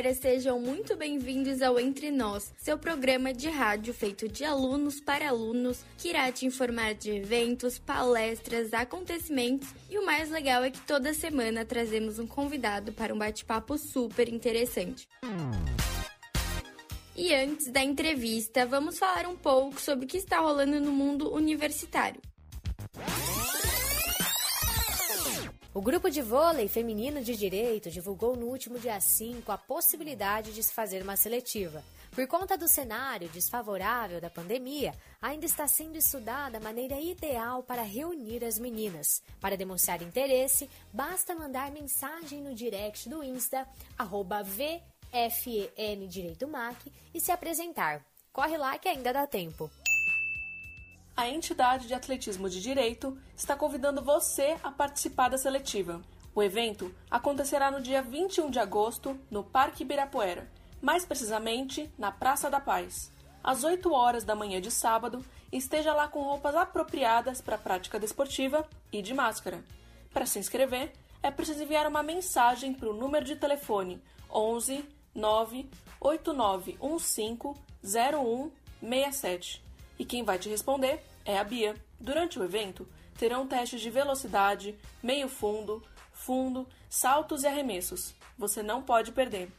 Galera, sejam muito bem-vindos ao Entre Nós, seu programa de rádio feito de alunos para alunos, que irá te informar de eventos, palestras, acontecimentos e o mais legal é que toda semana trazemos um convidado para um bate-papo super interessante. E antes da entrevista, vamos falar um pouco sobre o que está rolando no mundo universitário. O grupo de vôlei feminino de direito divulgou no último dia 5 a possibilidade de se fazer uma seletiva. Por conta do cenário desfavorável da pandemia, ainda está sendo estudada a maneira ideal para reunir as meninas. Para demonstrar interesse, basta mandar mensagem no direct do Insta, arroba VFEN Direito MAC e se apresentar. Corre lá que ainda dá tempo. A entidade de atletismo de direito está convidando você a participar da seletiva. O evento acontecerá no dia 21 de agosto no Parque Ibirapuera, mais precisamente na Praça da Paz. Às 8 horas da manhã de sábado, esteja lá com roupas apropriadas para a prática desportiva e de máscara. Para se inscrever, é preciso enviar uma mensagem para o número de telefone 11 98915 0167. E quem vai te responder é a Bia. Durante o evento, terão testes de velocidade, meio fundo, fundo, saltos e arremessos. Você não pode perder.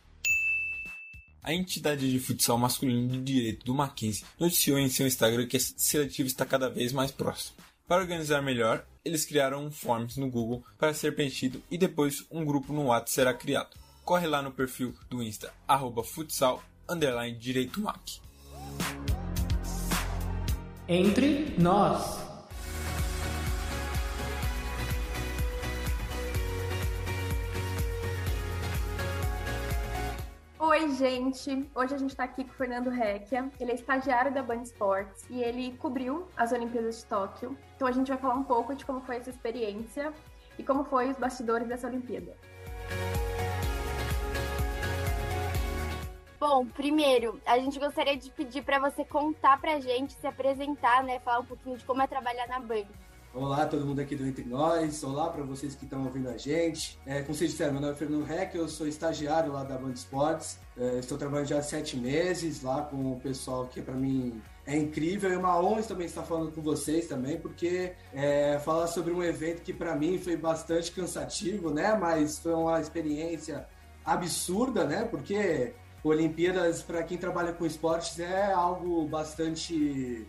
A entidade de futsal masculino de direito do Mackenzie noticiou em seu Instagram que a seletiva está cada vez mais próxima. Para organizar melhor, eles criaram um forms no Google para ser preenchido e depois um grupo no WhatsApp será criado. Corre lá no perfil do Insta, arroba futsal, direito mac. Entre nós. Oi, gente! Hoje a gente tá aqui com o Fernando Recchia. Ele é estagiário da Band Sports e ele cobriu as Olimpíadas de Tóquio. Então a gente vai falar um pouco de como foi essa experiência e como foi os bastidores dessa Olimpíada. Bom, primeiro, a gente gostaria de pedir para você contar pra gente, se apresentar, né, falar um pouquinho de como é trabalhar na Band. Olá, todo mundo aqui do Entre Nós. Olá para vocês que estão ouvindo a gente. É, como vocês disseram, meu nome é Fernando Reck, eu sou estagiário lá da Band Esportes. É, estou trabalhando já há sete meses lá com o pessoal que para mim é incrível. É uma honra também estar falando com vocês também, porque é, falar sobre um evento que para mim foi bastante cansativo, né? Mas foi uma experiência absurda, né? Porque Olimpíadas, para quem trabalha com esportes, é algo bastante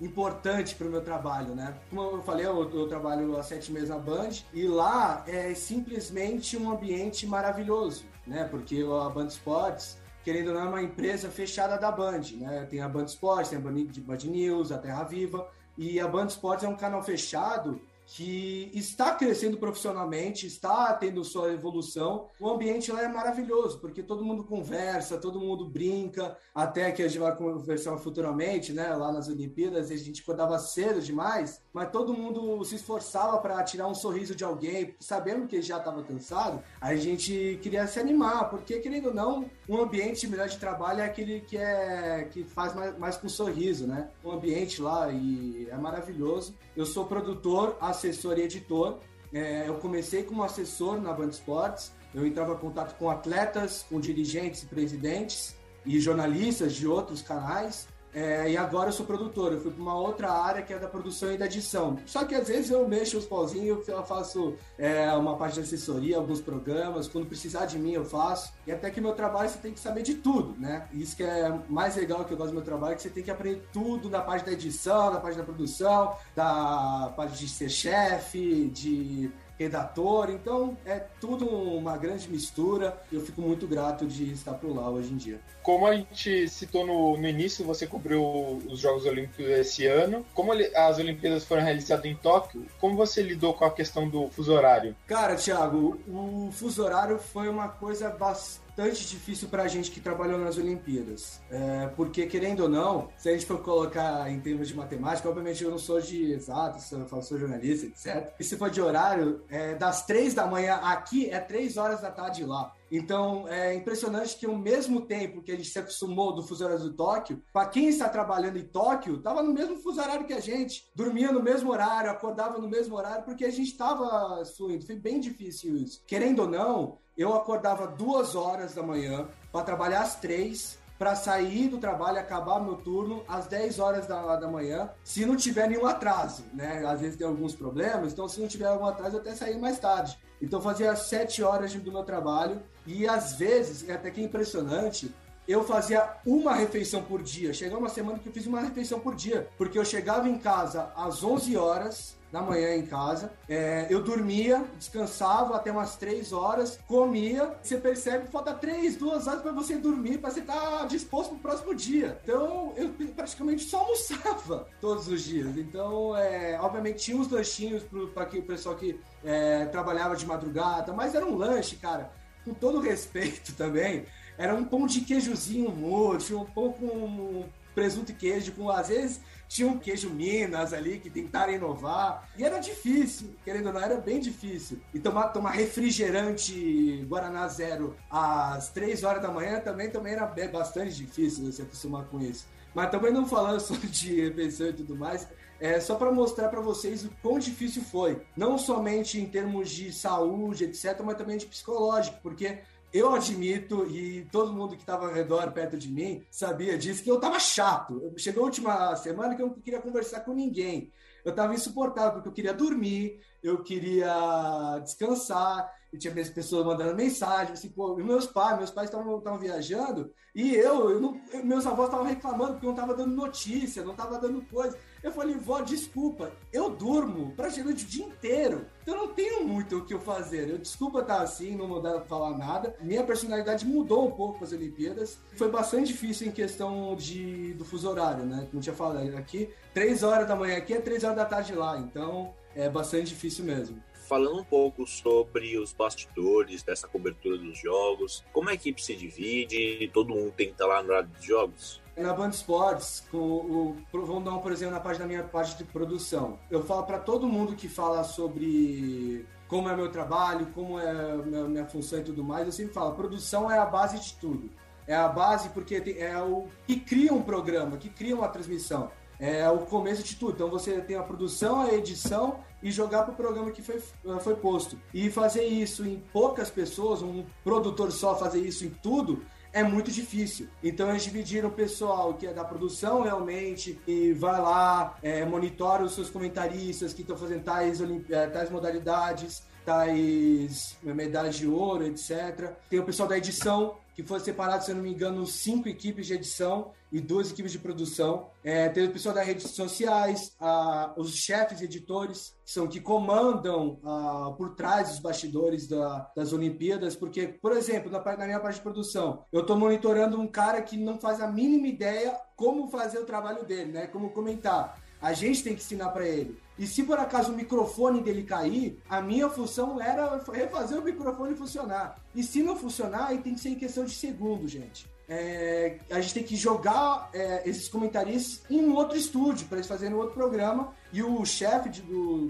importante para o meu trabalho, né? Como eu falei, eu, eu, trabalho há sete meses na Band e lá é simplesmente um ambiente maravilhoso, né? Porque a Band Sports, querendo ou não, é uma empresa fechada da Band, né? Tem a Band Sports, tem a Band, Band News, a Terra Viva e a Band Sports é um canal fechado que está crescendo profissionalmente, está tendo sua evolução. O ambiente lá é maravilhoso, porque todo mundo conversa, todo mundo brinca, até que a gente vai conversar futuramente, né? Lá nas Olimpíadas, a gente acordava cedo demais, mas todo mundo se esforçava para tirar um sorriso de alguém, sabendo que já estava cansado, a gente queria se animar, porque querendo ou não, um ambiente melhor de trabalho é aquele que é que faz mais, mais com sorriso, né? O ambiente lá e é maravilhoso. Eu sou produtor, assessor e editor. É, eu comecei como assessor na Band Esportes. Eu entrava em contato com atletas, com dirigentes e presidentes e jornalistas de outros canais. É, e agora eu sou produtor, eu fui para uma outra área que é da produção e da edição. Só que às vezes eu mexo os pauzinhos, eu faço é, uma parte de assessoria, alguns programas, quando precisar de mim eu faço. E até que meu trabalho você tem que saber de tudo, né? Isso que é mais legal que eu gosto do meu trabalho, é que você tem que aprender tudo na parte da edição, na parte da produção, da parte de ser chefe, de redator, então é tudo uma grande mistura. Eu fico muito grato de estar por lá hoje em dia. Como a gente citou no, no início, você cobriu os Jogos Olímpicos esse ano. Como as Olimpíadas foram realizadas em Tóquio, como você lidou com a questão do fuso horário? Cara, Thiago, o fuso horário foi uma coisa bastante bastante difícil para a gente que trabalhou nas Olimpíadas. É, porque, querendo ou não, se a gente for colocar em termos de matemática, obviamente eu não sou de exato, eu sou jornalista, etc. E se for de horário, é, das três da manhã aqui é três horas da tarde lá. Então, é impressionante que o mesmo tempo que a gente se acostumou do fuso horário do Tóquio, para quem está trabalhando em Tóquio, estava no mesmo fuso horário que a gente, dormia no mesmo horário, acordava no mesmo horário, porque a gente estava suindo. Foi bem difícil isso. Querendo ou não, eu acordava duas horas da manhã para trabalhar às três, para sair do trabalho, acabar meu turno às 10 horas da, da manhã, se não tiver nenhum atraso, né? Às vezes tem alguns problemas, então se não tiver algum atraso, eu até sair mais tarde. Então fazia 7 horas do meu trabalho e às vezes, é até que impressionante, eu fazia uma refeição por dia. Chegou uma semana que eu fiz uma refeição por dia, porque eu chegava em casa às 11 horas, da manhã em casa. É, eu dormia, descansava até umas três horas, comia. Você percebe que falta três, duas horas para você dormir, para você estar tá disposto para o próximo dia. Então, eu praticamente só almoçava todos os dias. Então, é, obviamente, tinha uns lanchinhos para o pessoal que é, trabalhava de madrugada, mas era um lanche, cara, com todo respeito também. Era um pão de queijozinho murcho, um pão com presunto e queijo, com às vezes tinha um queijo Minas ali que tentaram inovar. E era difícil, querendo ou não, era bem difícil. E tomar, tomar refrigerante Guaraná Zero às 3 horas da manhã também, também era bastante difícil se acostumar com isso. Mas também não falando só de refeição e tudo mais, é só para mostrar para vocês o quão difícil foi. Não somente em termos de saúde, etc., mas também de psicológico, porque eu admito, e todo mundo que estava ao redor, perto de mim, sabia disso, que eu estava chato. Chegou a última semana que eu não queria conversar com ninguém. Eu estava insuportável, porque eu queria dormir, eu queria descansar, e tinha pessoas mandando mensagem, assim, pô, meus pais, meus pais estavam viajando, e eu, eu não, meus avós estavam reclamando porque não estava dando notícia, não estava dando coisa. Eu falei, vó, desculpa, eu durmo praticamente o dia inteiro. Então não tenho muito o que eu fazer. Eu desculpa estar assim, não mudar falar nada. Minha personalidade mudou um pouco com as Olimpíadas. Foi bastante difícil em questão de, do fuso horário, né? Como tinha falado aqui, três horas da manhã aqui é três horas da tarde lá. Então é bastante difícil mesmo falando um pouco sobre os bastidores dessa cobertura dos jogos, como a equipe se divide, todo mundo tem que estar lá no lado dos jogos? Na Band Sports, com o, vamos dar um, por exemplo, na parte da minha parte de produção. Eu falo para todo mundo que fala sobre como é meu trabalho, como é minha, minha função e tudo mais, eu sempre falo, produção é a base de tudo. É a base porque é o que cria um programa, que cria uma transmissão. É o começo de tudo. Então você tem a produção, a edição e jogar para o programa que foi, foi posto. E fazer isso em poucas pessoas, um produtor só fazer isso em tudo, é muito difícil. Então eles dividiram o pessoal que é da produção realmente e vai lá, é, monitora os seus comentaristas que estão fazendo tais, é, tais modalidades, tais medalhas de ouro, etc. Tem o pessoal da edição, que foi separado, se eu não me engano, cinco equipes de edição e duas equipes de produção. É, tem o pessoal das redes sociais, a, os chefes editores, que são que comandam a, por trás dos bastidores da, das Olimpíadas, porque, por exemplo, na, na minha parte de produção, eu estou monitorando um cara que não faz a mínima ideia como fazer o trabalho dele, né? Como comentar. A gente tem que ensinar para ele. E se por acaso o microfone dele cair, a minha função era refazer o microfone funcionar. E se não funcionar, aí tem que ser em questão de segundo, gente. É, a gente tem que jogar é, esses comentaristas em um outro estúdio para eles fazerem um outro programa e o chefe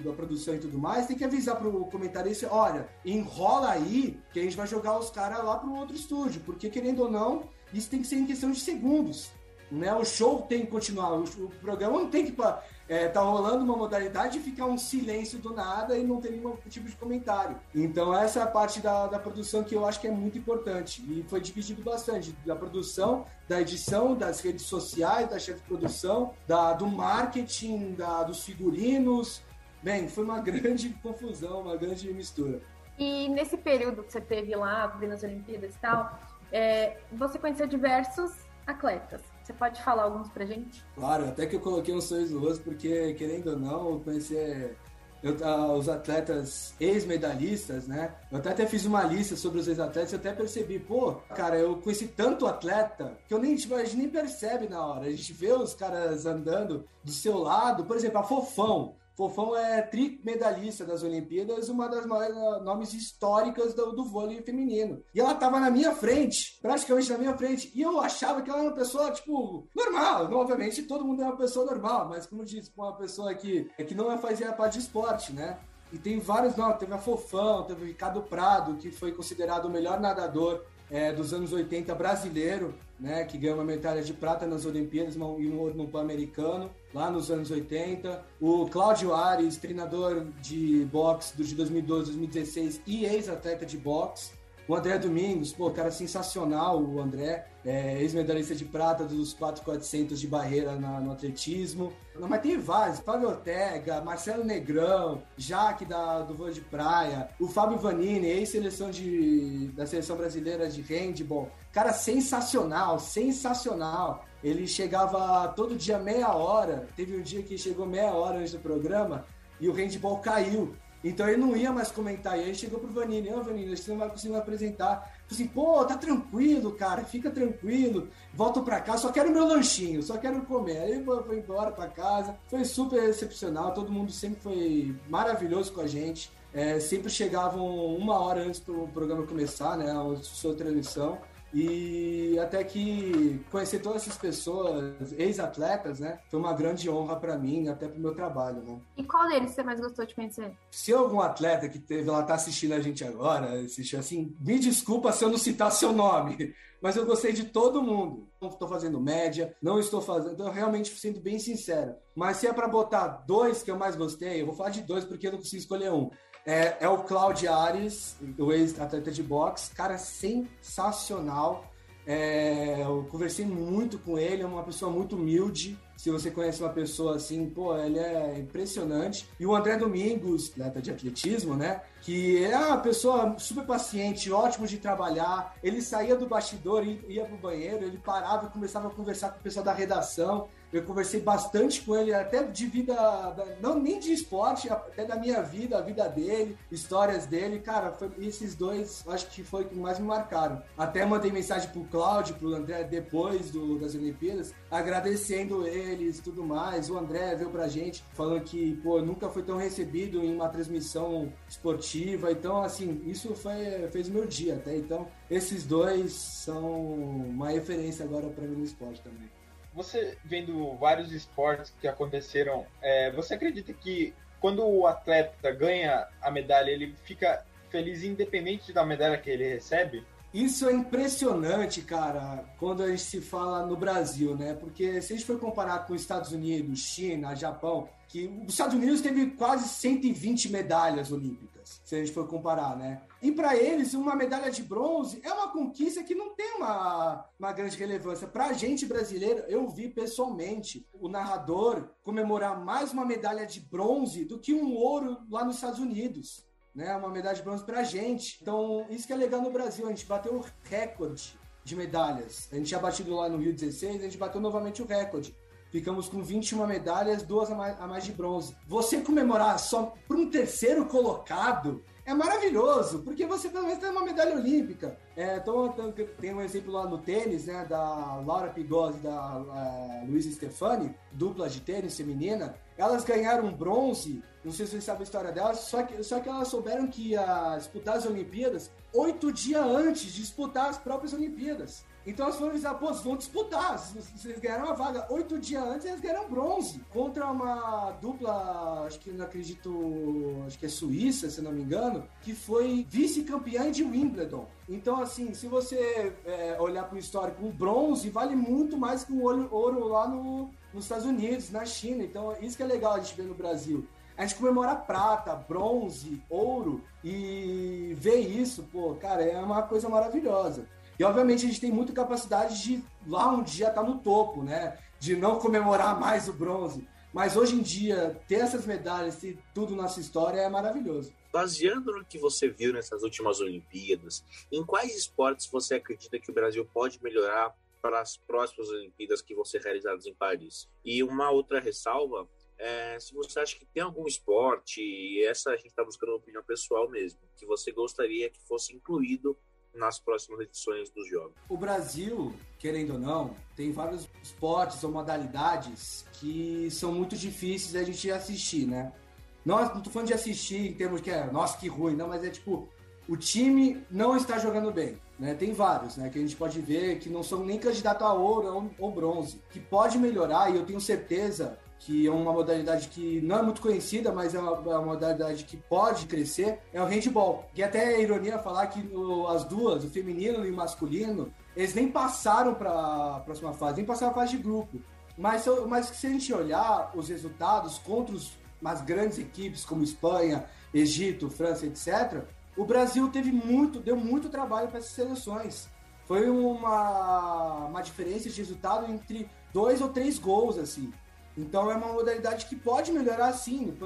da produção e tudo mais tem que avisar para o comentarista olha enrola aí que a gente vai jogar os caras lá para o outro estúdio porque querendo ou não isso tem que ser em questão de segundos né o show tem que continuar o, o programa não tem que é, tá rolando uma modalidade e ficar um silêncio do nada e não ter nenhum tipo de comentário. Então essa é a parte da, da produção que eu acho que é muito importante. E foi dividido bastante da produção, da edição, das redes sociais, da chefe de produção, da, do marketing, da, dos figurinos. Bem, foi uma grande confusão, uma grande mistura. E nesse período que você teve lá, cobrindo as Olimpíadas e tal, é, você conheceu diversos atletas. Você pode falar alguns pra gente? Claro, até que eu coloquei um sorriso no rosto, porque, querendo ou não, conhecer eu, uh, os atletas ex-medalhistas, né? Eu até, até fiz uma lista sobre os ex-atletas e até percebi, pô, cara, eu conheci tanto atleta que eu nem, tipo, a gente nem percebe na hora. A gente vê os caras andando do seu lado, por exemplo, a Fofão. Fofão é trimedalhista das Olimpíadas, uma das maiores nomes históricas do, do vôlei feminino. E ela tava na minha frente, praticamente na minha frente. E eu achava que ela era uma pessoa, tipo, normal. Obviamente, todo mundo é uma pessoa normal, mas como disse, uma pessoa que, que não fazia parte de esporte, né? E tem vários nomes, teve a Fofão, teve o Ricardo Prado, que foi considerado o melhor nadador é, dos anos 80 brasileiro, né, que ganhou uma medalha de prata nas Olimpíadas e um ouro no Pan-Americano, lá nos anos 80. O Cláudio Ares, treinador de boxe de 2012, 2016 e ex-atleta de boxe. O André Domingos, pô, cara sensacional, o André, é, ex-medalhista de prata dos 4,400 de barreira na, no atletismo. Não, mas tem vários, Fábio Ortega, Marcelo Negrão, Jaque da, do voo de praia, o Fábio Vanini, ex-seleção de, da seleção brasileira de handball. Cara sensacional, sensacional. Ele chegava todo dia meia hora, teve um dia que chegou meia hora antes do programa e o handball caiu. Então ele não ia mais comentar. E aí chegou pro Vanini, ô oh, Vanini, você não vai conseguir apresentar. Falei assim, pô, tá tranquilo, cara, fica tranquilo. Volto pra casa, só quero meu lanchinho, só quero comer. Aí foi embora pra casa. Foi super excepcional, todo mundo sempre foi maravilhoso com a gente. É, sempre chegavam uma hora antes pro programa começar, né? A sua transmissão. E até que conhecer todas essas pessoas, ex-atletas, né? Foi uma grande honra para mim, até pro meu trabalho, né? E qual deles você mais gostou de conhecer? Se algum atleta que teve, ela tá assistindo a gente agora, assistiu assim, me desculpa se eu não citar seu nome, mas eu gostei de todo mundo. Não estou fazendo média, não estou fazendo, estou realmente sendo bem sincero. Mas se é para botar dois que eu mais gostei, eu vou falar de dois porque eu não consigo escolher um. É, é o Claudio Ares, o ex-atleta de boxe, cara sensacional. É, eu conversei muito com ele, é uma pessoa muito humilde. Se você conhece uma pessoa assim, pô, ele é impressionante. E o André Domingos, atleta de atletismo, né? Que é uma pessoa super paciente, ótimo de trabalhar. Ele saía do bastidor ia pro banheiro, ele parava e começava a conversar com o pessoal da redação. Eu conversei bastante com ele, até de vida, não nem de esporte, até da minha vida, a vida dele, histórias dele. Cara, foi, esses dois acho que foi que mais me marcaram. Até mandei mensagem pro Cláudio, pro André, depois do, das Olimpíadas, agradecendo eles tudo mais. O André veio pra gente falando que, pô, nunca foi tão recebido em uma transmissão esportiva. Então, assim, isso foi, fez o meu dia até. Então, esses dois são uma referência agora para mim no esporte também você vendo vários esportes que aconteceram, é, você acredita que quando o atleta ganha a medalha, ele fica feliz independente da medalha que ele recebe? Isso é impressionante, cara, quando a gente se fala no Brasil, né? Porque se a gente for comparar com os Estados Unidos, China, Japão, que os Estados Unidos teve quase 120 medalhas olímpicas, se a gente for comparar, né? E para eles, uma medalha de bronze é uma conquista que não tem uma, uma grande relevância. Para a gente brasileiro, eu vi pessoalmente o narrador comemorar mais uma medalha de bronze do que um ouro lá nos Estados Unidos. Né, uma medalha de bronze para a gente. Então, isso que é legal no Brasil, a gente bateu o recorde de medalhas. A gente tinha batido lá no Rio 16, a gente bateu novamente o recorde. Ficamos com 21 medalhas, duas a mais, a mais de bronze. Você comemorar só para um terceiro colocado é maravilhoso, porque você pelo menos tem uma medalha olímpica. É, então, tem um exemplo lá no tênis, né, da Laura Pigossi e da uh, Luísa Stefani, dupla de tênis feminina. Elas ganharam bronze, não sei se vocês sabem a história delas, só que, só que elas souberam que ia disputar as Olimpíadas oito dias antes de disputar as próprias Olimpíadas. Então elas foram avisar, pô, vocês vão disputar, vocês ganharam a vaga. Oito dias antes eles ganharam bronze contra uma dupla, acho que não acredito, acho que é Suíça, se não me engano, que foi vice-campeã de Wimbledon. Então, assim, se você é, olhar para o histórico, o bronze vale muito mais que o ouro, lá no, nos Estados Unidos, na China. Então, isso que é legal a gente ver no Brasil. A gente comemora prata, bronze, ouro e ver isso, pô, cara, é uma coisa maravilhosa. E obviamente a gente tem muita capacidade de lá um dia estar tá no topo, né? De não comemorar mais o bronze. Mas hoje em dia, ter essas medalhas e tudo nossa história é maravilhoso. Baseando no que você viu nessas últimas Olimpíadas, em quais esportes você acredita que o Brasil pode melhorar para as próximas Olimpíadas que vão ser realizadas em Paris? E uma outra ressalva é, se você acha que tem algum esporte, e essa a gente está buscando opinião pessoal mesmo, que você gostaria que fosse incluído nas próximas edições dos jogos. O Brasil, querendo ou não, tem vários esportes ou modalidades que são muito difíceis da gente assistir, né? Nós, não tô falando de assistir em termos que é, nossa, que ruim, não, mas é tipo, o time não está jogando bem. Né? Tem vários, né? Que a gente pode ver que não são nem candidato a ouro ou, ou bronze. Que pode melhorar, e eu tenho certeza que é uma modalidade que não é muito conhecida, mas é uma, é uma modalidade que pode crescer, é o handball. Que até é ironia falar que o, as duas, o feminino e o masculino, eles nem passaram para a próxima fase, nem passaram a fase de grupo. Mas, mas se a gente olhar os resultados contra os, as grandes equipes como Espanha, Egito, França, etc., o Brasil teve muito, deu muito trabalho para essas seleções. Foi uma, uma diferença de resultado entre dois ou três gols, assim. Então é uma modalidade que pode melhorar sim,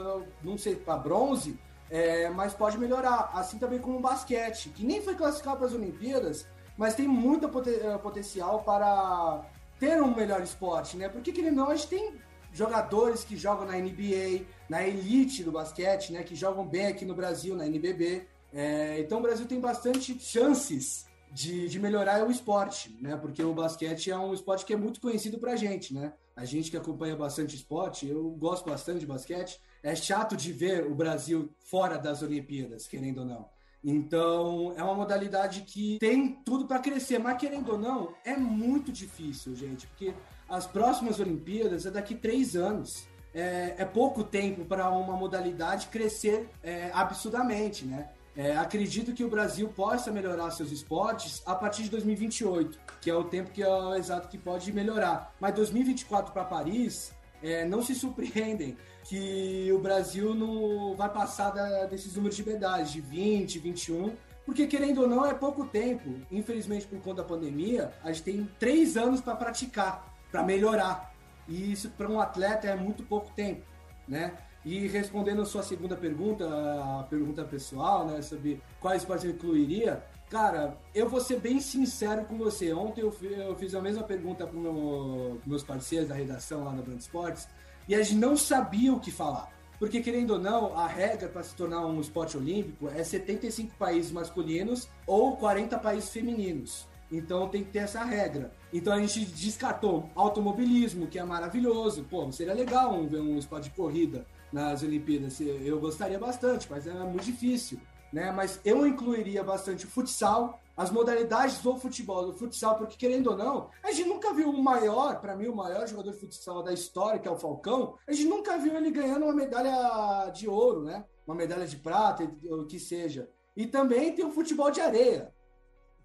não sei, para bronze, é, mas pode melhorar. Assim também como o basquete, que nem foi classificado para as Olimpíadas, mas tem muito eh, potencial para ter um melhor esporte, né? Porque, querendo não, a gente tem jogadores que jogam na NBA, na elite do basquete, né? Que jogam bem aqui no Brasil, na NBB. É, então o Brasil tem bastante chances de, de melhorar o esporte, né? Porque o basquete é um esporte que é muito conhecido pra gente, né? A gente que acompanha bastante esporte, eu gosto bastante de basquete. É chato de ver o Brasil fora das Olimpíadas, querendo ou não. Então, é uma modalidade que tem tudo para crescer, mas querendo ou não, é muito difícil, gente, porque as próximas Olimpíadas é daqui três anos. É, é pouco tempo para uma modalidade crescer é, absurdamente, né? É, acredito que o Brasil possa melhorar seus esportes a partir de 2028, que é o tempo que é o exato que pode melhorar. Mas 2024 para Paris, é, não se surpreendem que o Brasil não vai passar da, desses números de medalhas, de 20, 21, porque querendo ou não é pouco tempo. Infelizmente, por conta da pandemia, a gente tem três anos para praticar, para melhorar. E isso para um atleta é muito pouco tempo, né? E respondendo a sua segunda pergunta, a pergunta pessoal, né, sobre quais esportes eu incluiria, cara, eu vou ser bem sincero com você. Ontem eu, eu fiz a mesma pergunta para meu, meus parceiros da redação lá no Brand Esportes e a gente não sabia o que falar. Porque, querendo ou não, a regra para se tornar um esporte olímpico é 75 países masculinos ou 40 países femininos. Então tem que ter essa regra. Então a gente descartou automobilismo, que é maravilhoso. Pô, seria legal ver um esporte de corrida nas Olimpíadas. Eu gostaria bastante, mas é muito difícil. Né? Mas eu incluiria bastante o futsal, as modalidades do futebol, do futsal, porque querendo ou não, a gente nunca viu o maior, para mim, o maior jogador de futsal da história, que é o Falcão, a gente nunca viu ele ganhando uma medalha de ouro, né? Uma medalha de prata, o que seja. E também tem o futebol de areia,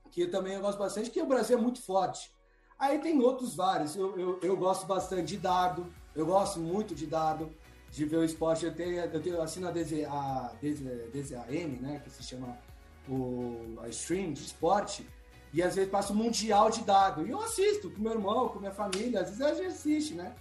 que também eu gosto bastante, que o Brasil é muito forte. Aí tem outros vários. Eu, eu, eu gosto bastante de dado, eu gosto muito de dado de ver o esporte. Eu tenho, eu tenho assino a, DZ, a DZAM, né, que se chama o, a stream de esporte, e às vezes passa o mundial de dado. E eu assisto com meu irmão, com minha família, às vezes a gente assiste, né?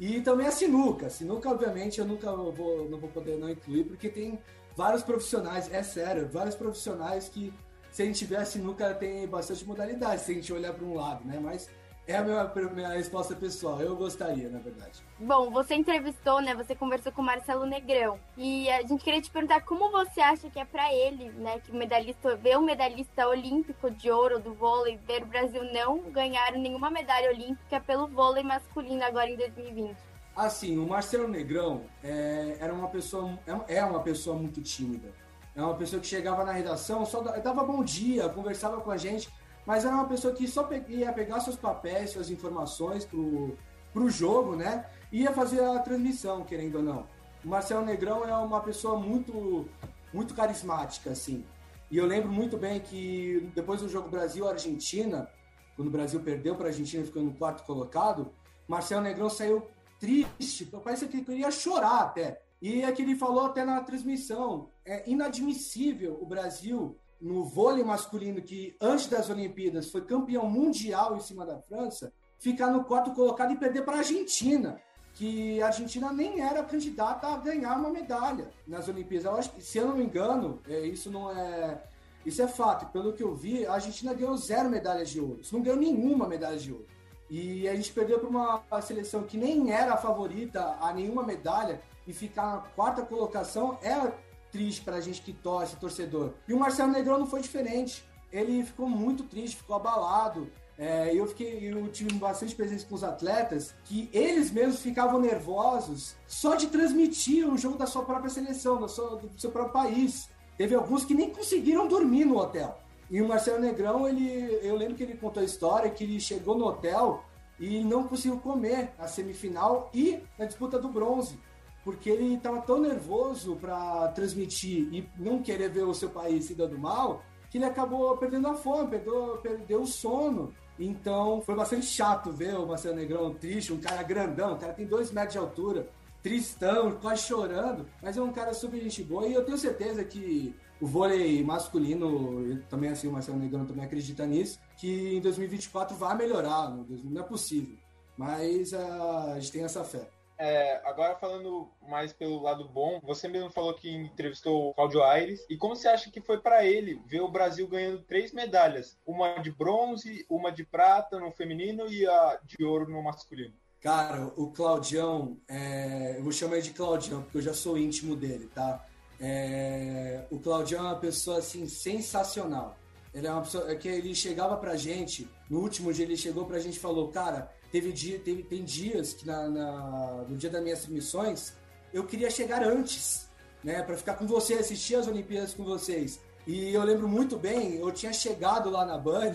E também a sinuca. Sinuca, obviamente, eu nunca vou, não vou poder não incluir, porque tem vários profissionais, é sério, vários profissionais que, se a gente tiver a sinuca, tem bastante modalidade, se a gente olhar para um lado, né? Mas é a minha, minha resposta pessoal. Eu gostaria, na verdade. Bom, você entrevistou, né? Você conversou com o Marcelo Negrão. E a gente queria te perguntar como você acha que é para ele, né? Que o medalhista, ver um medalhista olímpico de ouro do vôlei, ver o Brasil não ganhar nenhuma medalha olímpica pelo vôlei masculino agora em 2020. Assim, o Marcelo Negrão é, era uma pessoa, é, é uma pessoa muito tímida. É uma pessoa que chegava na redação, só dava bom dia, conversava com a gente, mas era uma pessoa que só ia pegar seus papéis, suas informações pro, pro jogo, né? E ia fazer a transmissão, querendo ou não. O Marcelo Negrão é uma pessoa muito, muito carismática, assim. E eu lembro muito bem que depois do jogo Brasil-Argentina, quando o Brasil perdeu para a Argentina, ficando no quarto colocado, Marcelo Negrão saiu triste, parece que ele queria chorar até. E é que ele falou até na transmissão, é inadmissível o Brasil no vôlei masculino, que antes das Olimpíadas foi campeão mundial em cima da França, ficar no quarto colocado e perder para a Argentina, que a Argentina nem era candidata a ganhar uma medalha nas Olimpíadas. Eu se eu não me engano, é, isso não é. Isso é fato. Pelo que eu vi, a Argentina ganhou zero medalhas de ouro. Isso não ganhou nenhuma medalha de ouro. E a gente perdeu para uma seleção que nem era a favorita a nenhuma medalha e ficar na quarta colocação é triste pra gente que torce, torcedor. E o Marcelo Negrão não foi diferente. Ele ficou muito triste, ficou abalado. É, eu fiquei, eu tive bastante presença com os atletas que eles mesmos ficavam nervosos só de transmitir o jogo da sua própria seleção, do seu, do seu próprio país. Teve alguns que nem conseguiram dormir no hotel. E o Marcelo Negrão, ele, eu lembro que ele contou a história que ele chegou no hotel e não conseguiu comer na semifinal e na disputa do bronze, porque ele estava tão nervoso para transmitir e não querer ver o seu país se dando mal, que ele acabou perdendo a fome, perdeu, perdeu o sono. Então foi bastante chato ver o Marcelo Negrão triste, um cara grandão, cara tem dois metros de altura, tristão, quase chorando, mas é um cara super gente boa e eu tenho certeza que o vôlei masculino, também assim, o Marcelo Negrão também acredita nisso, que em 2024 vai melhorar, não é possível. Mas uh, a gente tem essa fé. É, agora falando mais pelo lado bom, você mesmo falou que entrevistou o Claudio Aires. E como você acha que foi para ele ver o Brasil ganhando três medalhas? Uma de bronze, uma de prata no feminino e a de ouro no masculino? Cara, o Claudião, é... eu vou chamar ele de Claudião, porque eu já sou íntimo dele, tá? É... O Claudião é uma pessoa, assim, sensacional. Ele é uma pessoa é que ele chegava pra gente, no último dia ele chegou pra gente e falou, cara, teve dia, teve, tem dias que na, na, no dia das minhas transmissões eu queria chegar antes, né, para ficar com você, assistir as Olimpíadas com vocês. E eu lembro muito bem, eu tinha chegado lá na Band,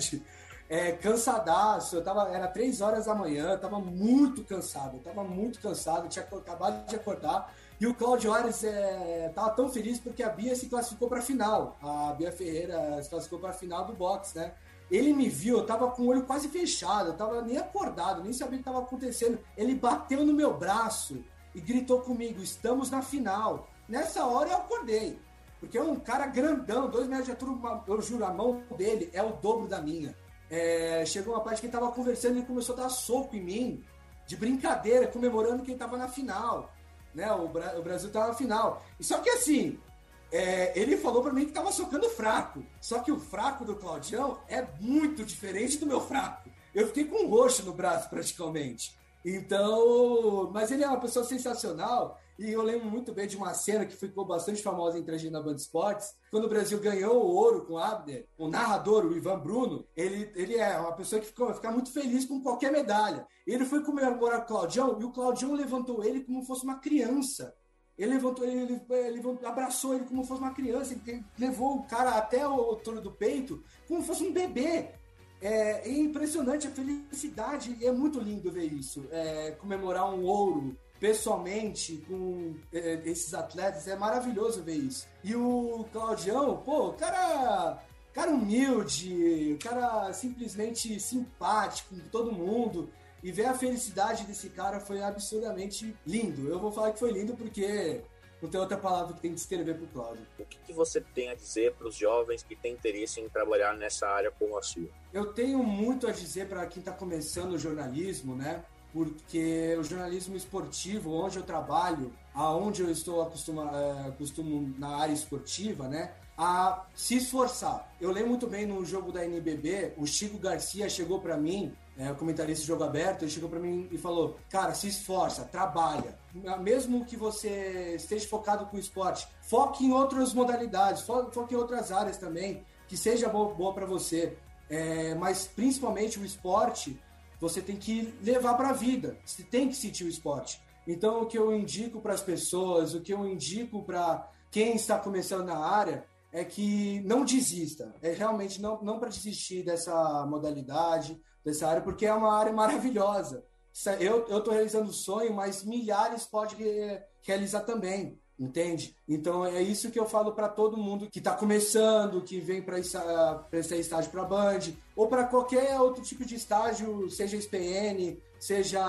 é, cansadaço, eu tava, era três horas da manhã, eu tava muito cansado, eu tava muito cansado, tinha acabado de acordar, e o Claudio Ares é, tava tão feliz porque a Bia se classificou para a final, a Bia Ferreira se classificou para a final do boxe, né, ele me viu, eu tava com o olho quase fechado, eu tava nem acordado, nem sabia o que tava acontecendo. Ele bateu no meu braço e gritou comigo: estamos na final. Nessa hora eu acordei. Porque é um cara grandão, dois metros de altura, eu juro, a mão dele é o dobro da minha. É, chegou uma parte que ele tava conversando e começou a dar soco em mim, de brincadeira, comemorando que ele tava na final. Né? O Brasil tava na final. E só que assim, é, ele falou para mim que tava socando fraco. Só que o fraco do Claudião é muito diferente do meu fraco. Eu fiquei com um roxo no braço praticamente. Então, mas ele é uma pessoa sensacional. E eu lembro muito bem de uma cena que ficou bastante famosa entre a gente na Band Esportes, quando o Brasil ganhou o ouro com o Abner, o narrador, o Ivan Bruno, ele, ele é uma pessoa que ficou, fica muito feliz com qualquer medalha. Ele foi comemorar o Claudião e o Claudião levantou ele como fosse uma criança. Ele levantou, ele, ele, ele, abraçou ele como fosse uma criança, ele levou o cara até o altura do peito como fosse um bebê. É, é impressionante a felicidade, é muito lindo ver isso. É, comemorar um ouro pessoalmente com é, esses atletas, é maravilhoso ver isso. E o Claudião, pô, cara, cara humilde, cara simplesmente simpático com todo mundo. E ver a felicidade desse cara foi absurdamente lindo. Eu vou falar que foi lindo porque não tem outra palavra que tem que descrever pro Cláudio. O que, que você tem a dizer para os jovens que têm interesse em trabalhar nessa área como a sua? Eu tenho muito a dizer para quem está começando o jornalismo, né? Porque o jornalismo esportivo, onde eu trabalho, aonde eu estou acostumado, é, costumo na área esportiva, né? A se esforçar. Eu lembro muito bem no jogo da NBB, o Chico Garcia chegou para mim é, o comentarista de jogo aberto, ele chegou para mim e falou: Cara, se esforça, trabalha. Mesmo que você esteja focado com o esporte, foque em outras modalidades, foque em outras áreas também, que seja boa, boa para você. É, mas principalmente o esporte, você tem que levar para a vida. Você tem que sentir o esporte. Então, o que eu indico para as pessoas, o que eu indico para quem está começando na área, é que não desista. É realmente não, não para desistir dessa modalidade, dessa área, porque é uma área maravilhosa. Eu estou realizando o sonho, mas milhares podem realizar também, entende? Então é isso que eu falo para todo mundo que está começando, que vem para esse estágio para a Band, ou para qualquer outro tipo de estágio, seja SPN, seja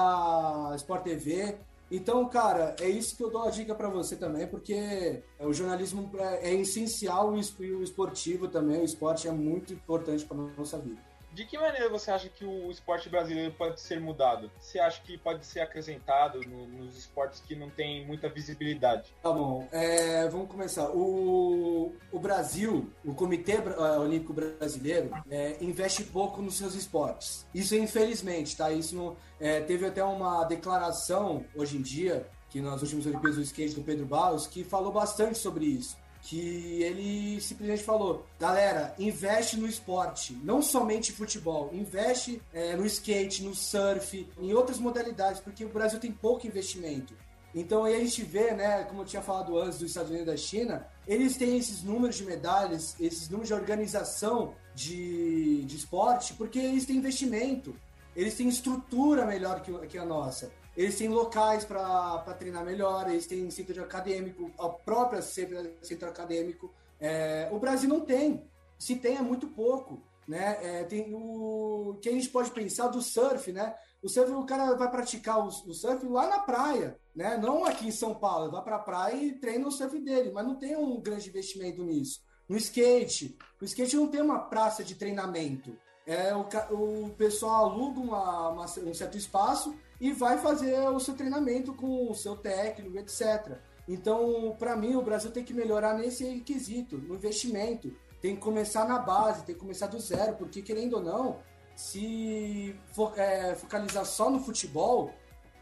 Sport TV. Então, cara, é isso que eu dou a dica para você também, porque o jornalismo é, é essencial e o esportivo também, o esporte é muito importante para nossa vida. De que maneira você acha que o esporte brasileiro pode ser mudado? Você acha que pode ser acrescentado no, nos esportes que não tem muita visibilidade? Tá bom, é, vamos começar. O, o Brasil, o Comitê é, Olímpico Brasileiro, é, investe pouco nos seus esportes. Isso, infelizmente, tá? Isso não, é, teve até uma declaração hoje em dia, que nas últimas Olimpíadas do Skate do Pedro Barros, que falou bastante sobre isso que ele simplesmente falou: galera, investe no esporte, não somente futebol, investe é, no skate, no surf, em outras modalidades, porque o Brasil tem pouco investimento. Então aí a gente vê, né, como eu tinha falado antes dos Estados Unidos e da China, eles têm esses números de medalhas, esses números de organização de, de esporte, porque eles têm investimento, eles têm estrutura melhor que, que a nossa. Eles têm locais para treinar melhor, eles têm centro acadêmico, a própria centro acadêmico. É, o Brasil não tem. Se tem, é muito pouco. Né? É, tem o que a gente pode pensar do surf, né? O surf, o cara vai praticar o, o surf lá na praia, né? Não aqui em São Paulo, vai para a praia e treina o surf dele, mas não tem um grande investimento nisso. No skate, o skate não tem uma praça de treinamento. É, o, o pessoal aluga uma, uma, um certo espaço e vai fazer o seu treinamento com o seu técnico, etc. Então, para mim, o Brasil tem que melhorar nesse quesito, no investimento. Tem que começar na base, tem que começar do zero, porque querendo ou não, se é, focalizar só no futebol,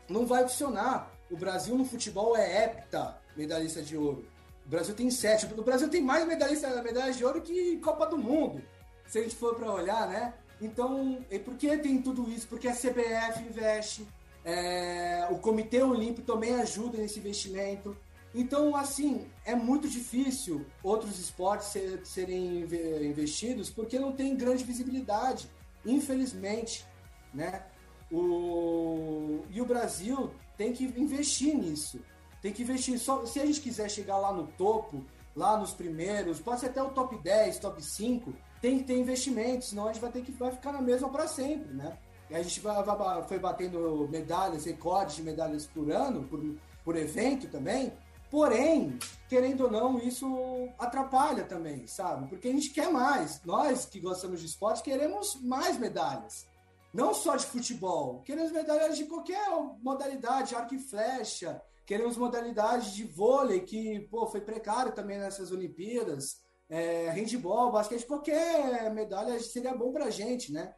não vai funcionar. O Brasil no futebol é hepta medalhista de ouro. O Brasil tem sete. O Brasil tem mais medalhista, medalhas de ouro que Copa do Mundo. Se a gente for para olhar, né? Então, e por que tem tudo isso? Porque a CBF investe, é, o Comitê Olímpico também ajuda nesse investimento. Então, assim, é muito difícil outros esportes ser, serem investidos porque não tem grande visibilidade, infelizmente, né? O, e o Brasil tem que investir nisso. Tem que investir. Só, se a gente quiser chegar lá no topo, lá nos primeiros, pode ser até o top 10, top 5, tem que ter investimento, senão a gente vai ter que vai ficar na mesma para sempre, né? E a gente vai, vai, foi batendo medalhas, recordes de medalhas por ano, por, por evento também. Porém, querendo ou não, isso atrapalha também, sabe? Porque a gente quer mais. Nós que gostamos de esporte queremos mais medalhas. Não só de futebol, queremos medalhas de qualquer modalidade, arco e flecha, queremos modalidade de vôlei, que pô, foi precário também nessas Olimpíadas, é, handball, basquete, qualquer medalha seria bom pra gente, né?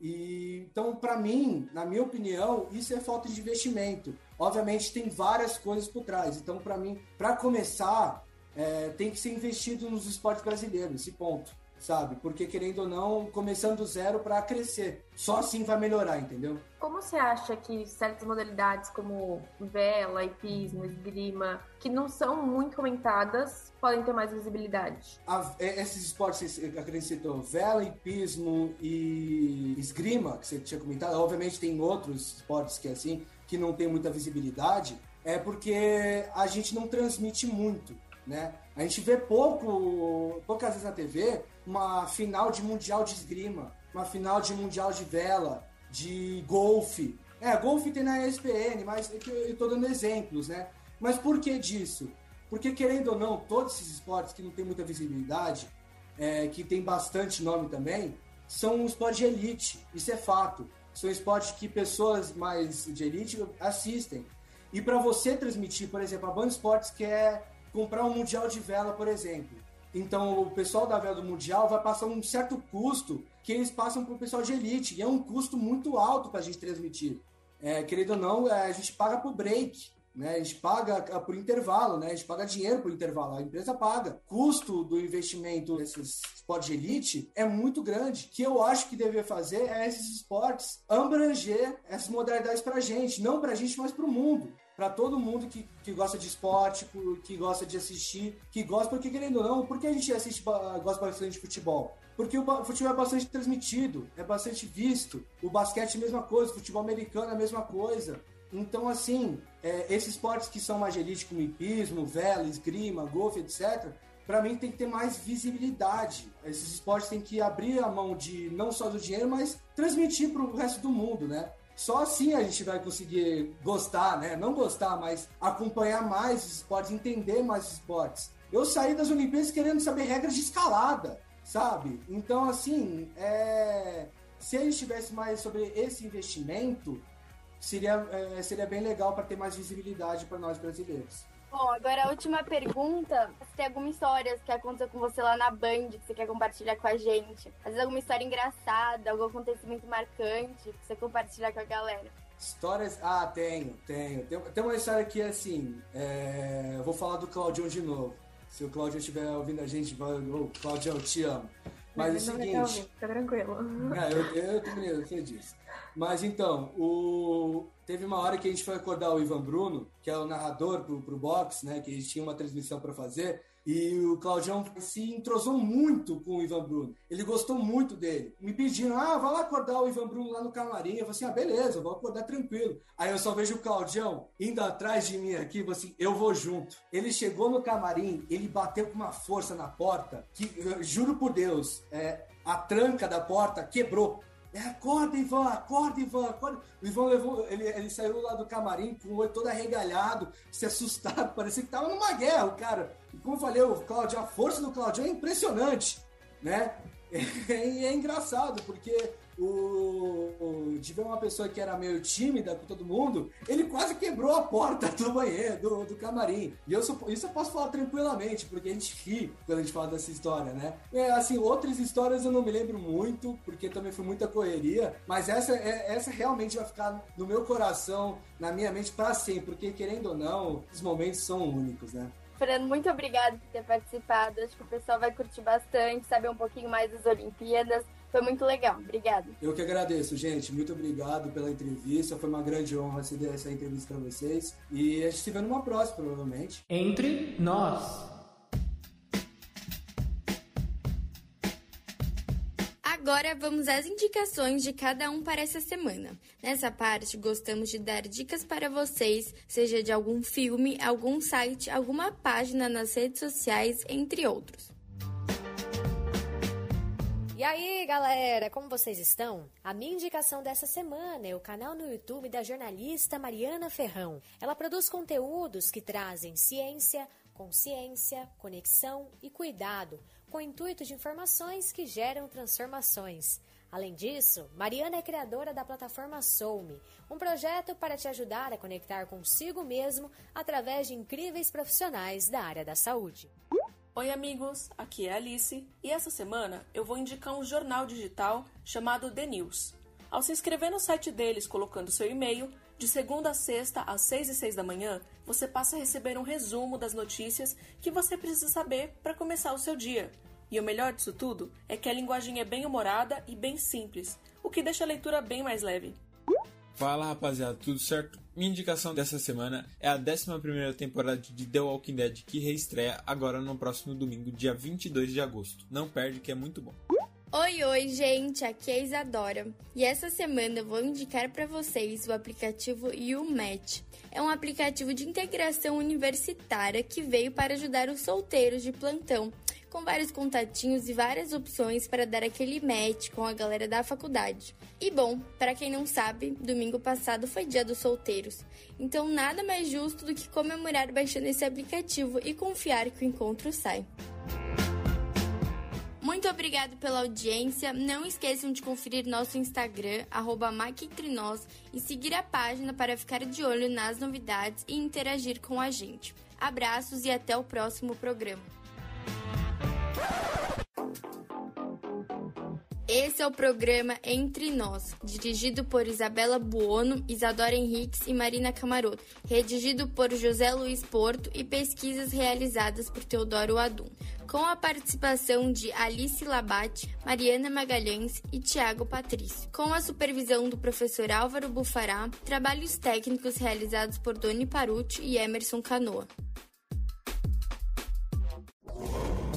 E, então, para mim, na minha opinião, isso é falta de investimento. Obviamente, tem várias coisas por trás. Então, para mim, para começar, é, tem que ser investido nos esportes brasileiros, esse ponto, sabe? Porque, querendo ou não, começando do zero para crescer. Só assim vai melhorar, entendeu? Como você acha que certas modalidades como vela, hipismo, esgrima, que não são muito comentadas, podem ter mais visibilidade? A, é, esses esportes que você acrescentou, vela, hipismo e esgrima, que você tinha comentado, obviamente tem outros esportes que é assim, que não tem muita visibilidade, é porque a gente não transmite muito, né? A gente vê pouco, poucas vezes na TV, uma final de mundial de esgrima, uma final de mundial de vela, de golfe. É, golfe tem na ESPN, mas é eu estou dando exemplos, né? Mas por que disso? Porque, querendo ou não, todos esses esportes que não tem muita visibilidade, é, que tem bastante nome também, são um esporte de elite. Isso é fato. São esportes que pessoas mais de elite assistem. E para você transmitir, por exemplo, a Band Esportes quer comprar um Mundial de Vela, por exemplo. Então, o pessoal da vela do Mundial vai passar um certo custo que eles passam para o pessoal de elite. E é um custo muito alto para a gente transmitir. É, querido ou não, é, a gente paga por break. Né? A gente paga por intervalo, né? a gente paga dinheiro por intervalo, a empresa paga. Custo do investimento nesses esportes de elite é muito grande. O que eu acho que deveria fazer é esses esportes abranger essas modalidades para a gente, não para a gente, mas para o mundo para todo mundo que, que gosta de esporte, que gosta de assistir, que gosta, porque querendo ou não, por que a gente assiste, gosta bastante de futebol? Porque o futebol é bastante transmitido, é bastante visto. O basquete é a mesma coisa, o futebol americano é a mesma coisa. Então, assim, é, esses esportes que são mais elite, como hipismo, vela, esgrima, golfe, etc., para mim tem que ter mais visibilidade. Esses esportes têm que abrir a mão de não só do dinheiro, mas transmitir para o resto do mundo, né? Só assim a gente vai conseguir gostar, né? Não gostar, mas acompanhar mais os esportes, entender mais os esportes. Eu saí das Olimpíadas querendo saber regras de escalada, sabe? Então, assim, é... se a gente tivesse mais sobre esse investimento, seria, é, seria bem legal para ter mais visibilidade para nós brasileiros. Bom, agora a última pergunta. Se tem alguma história que aconteceu com você lá na Band que você quer compartilhar com a gente? Às vezes alguma história engraçada, algum acontecimento marcante que você compartilhar com a galera. Histórias? Ah, tenho, tenho. Tem, tem uma história que, assim, é... eu vou falar do Claudião de novo. Se o Cláudio estiver ouvindo a gente, vai, oh, Cláudio, eu te amo. Mas é o não seguinte. fica tranquilo. É, eu, eu também eu sei disso. Mas então, o... teve uma hora que a gente foi acordar o Ivan Bruno, que é o narrador pro, pro box, né? Que a gente tinha uma transmissão para fazer. E o Claudião se entrosou muito com o Ivan Bruno. Ele gostou muito dele. Me pedindo, ah, vai lá acordar o Ivan Bruno lá no camarim. Eu falei assim, ah, beleza, vou acordar tranquilo. Aí eu só vejo o Claudião indo atrás de mim aqui, falei assim, eu vou junto. Ele chegou no camarim, ele bateu com uma força na porta, que, juro por Deus, é, a tranca da porta quebrou. É, acorda, Ivan, acorda, Ivan, acorda. O Ivan levou, ele, ele saiu lá do camarim com o olho todo arregalhado, se assustado, parecia que tava numa guerra, o cara. E como eu falei, o Claudio, a força do Claudio é impressionante, né? E é, engraçado, porque o, o, de ver uma pessoa que era meio tímida com todo mundo, ele quase quebrou a porta do banheiro, do, do camarim. E eu, isso eu posso falar tranquilamente, porque a gente ri quando a gente fala dessa história, né? É, assim, outras histórias eu não me lembro muito, porque também foi muita correria, mas essa, é, essa realmente vai ficar no meu coração, na minha mente para sempre, porque querendo ou não, os momentos são únicos, né? Fernando, muito obrigado por ter participado. Acho que o pessoal vai curtir bastante, saber um pouquinho mais das Olimpíadas. Foi muito legal. Obrigado. Eu que agradeço, gente. Muito obrigado pela entrevista. Foi uma grande honra ceder essa entrevista para vocês. E a gente se vê numa próxima, provavelmente. Entre nós. Agora vamos às indicações de cada um para essa semana. Nessa parte, gostamos de dar dicas para vocês, seja de algum filme, algum site, alguma página nas redes sociais, entre outros. E aí, galera, como vocês estão? A minha indicação dessa semana é o canal no YouTube da jornalista Mariana Ferrão. Ela produz conteúdos que trazem ciência, consciência, conexão e cuidado com o intuito de informações que geram transformações. Além disso, Mariana é criadora da plataforma Soulme, um projeto para te ajudar a conectar consigo mesmo através de incríveis profissionais da área da saúde. Oi, amigos, aqui é Alice e essa semana eu vou indicar um jornal digital chamado The News. Ao se inscrever no site deles colocando seu e-mail, de segunda a sexta, às 6 e 6 da manhã, você passa a receber um resumo das notícias que você precisa saber para começar o seu dia. E o melhor disso tudo é que a linguagem é bem humorada e bem simples, o que deixa a leitura bem mais leve. Fala rapaziada, tudo certo? Minha indicação dessa semana é a 11 temporada de The Walking Dead que reestreia agora no próximo domingo, dia 22 de agosto. Não perde que é muito bom. Oi, oi, gente, aqui é a Isadora. E essa semana eu vou indicar para vocês o aplicativo YouMatch. É um aplicativo de integração universitária que veio para ajudar os solteiros de plantão, com vários contatinhos e várias opções para dar aquele match com a galera da faculdade. E bom, para quem não sabe, domingo passado foi dia dos solteiros. Então nada mais justo do que comemorar baixando esse aplicativo e confiar que o encontro sai. Muito obrigado pela audiência. Não esqueçam de conferir nosso Instagram, arroba e seguir a página para ficar de olho nas novidades e interagir com a gente. Abraços e até o próximo programa. Esse é o programa Entre Nós, dirigido por Isabela Buono, Isadora Henriques e Marina Camaroto, redigido por José Luiz Porto e pesquisas realizadas por Teodoro Adum, com a participação de Alice Labate, Mariana Magalhães e Tiago Patrício, com a supervisão do professor Álvaro Bufará, trabalhos técnicos realizados por Doni Parucci e Emerson Canoa.